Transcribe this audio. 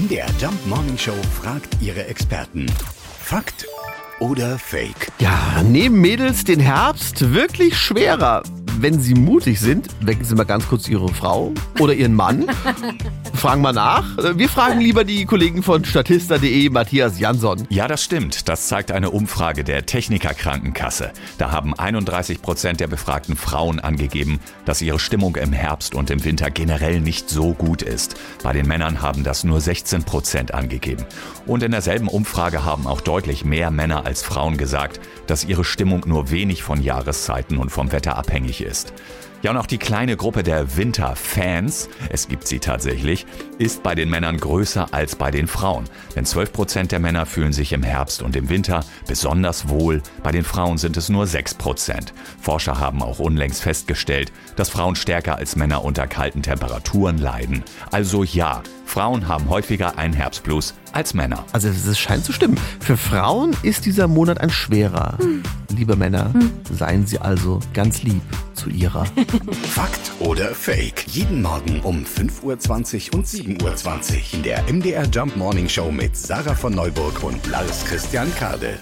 MDR Jump Morning Show fragt ihre Experten. Fakt oder Fake? Ja, nehmen Mädels den Herbst wirklich schwerer. Wenn sie mutig sind, wecken sie mal ganz kurz ihre Frau oder ihren Mann. Fragen mal nach. Wir fragen lieber die Kollegen von Statista.de, Matthias Jansson. Ja, das stimmt. Das zeigt eine Umfrage der Techniker Krankenkasse. Da haben 31 Prozent der befragten Frauen angegeben, dass ihre Stimmung im Herbst und im Winter generell nicht so gut ist. Bei den Männern haben das nur 16 Prozent angegeben. Und in derselben Umfrage haben auch deutlich mehr Männer als Frauen gesagt, dass ihre Stimmung nur wenig von Jahreszeiten und vom Wetter abhängig ist. Ja, und auch die kleine Gruppe der Winterfans, es gibt sie tatsächlich, ist bei den Männern größer als bei den Frauen. Denn 12 Prozent der Männer fühlen sich im Herbst und im Winter besonders wohl. Bei den Frauen sind es nur 6 Prozent. Forscher haben auch unlängst festgestellt, dass Frauen stärker als Männer unter kalten Temperaturen leiden. Also ja, Frauen haben häufiger einen Herbstblues als Männer. Also es scheint zu stimmen. Für Frauen ist dieser Monat ein schwerer. Hm. Liebe Männer, hm. seien Sie also ganz lieb zu ihrer. Fakt oder Fake? Jeden Morgen um 5.20 Uhr und 7.20 Uhr in der MDR Jump Morning Show mit Sarah von Neuburg und Lars Christian Kade.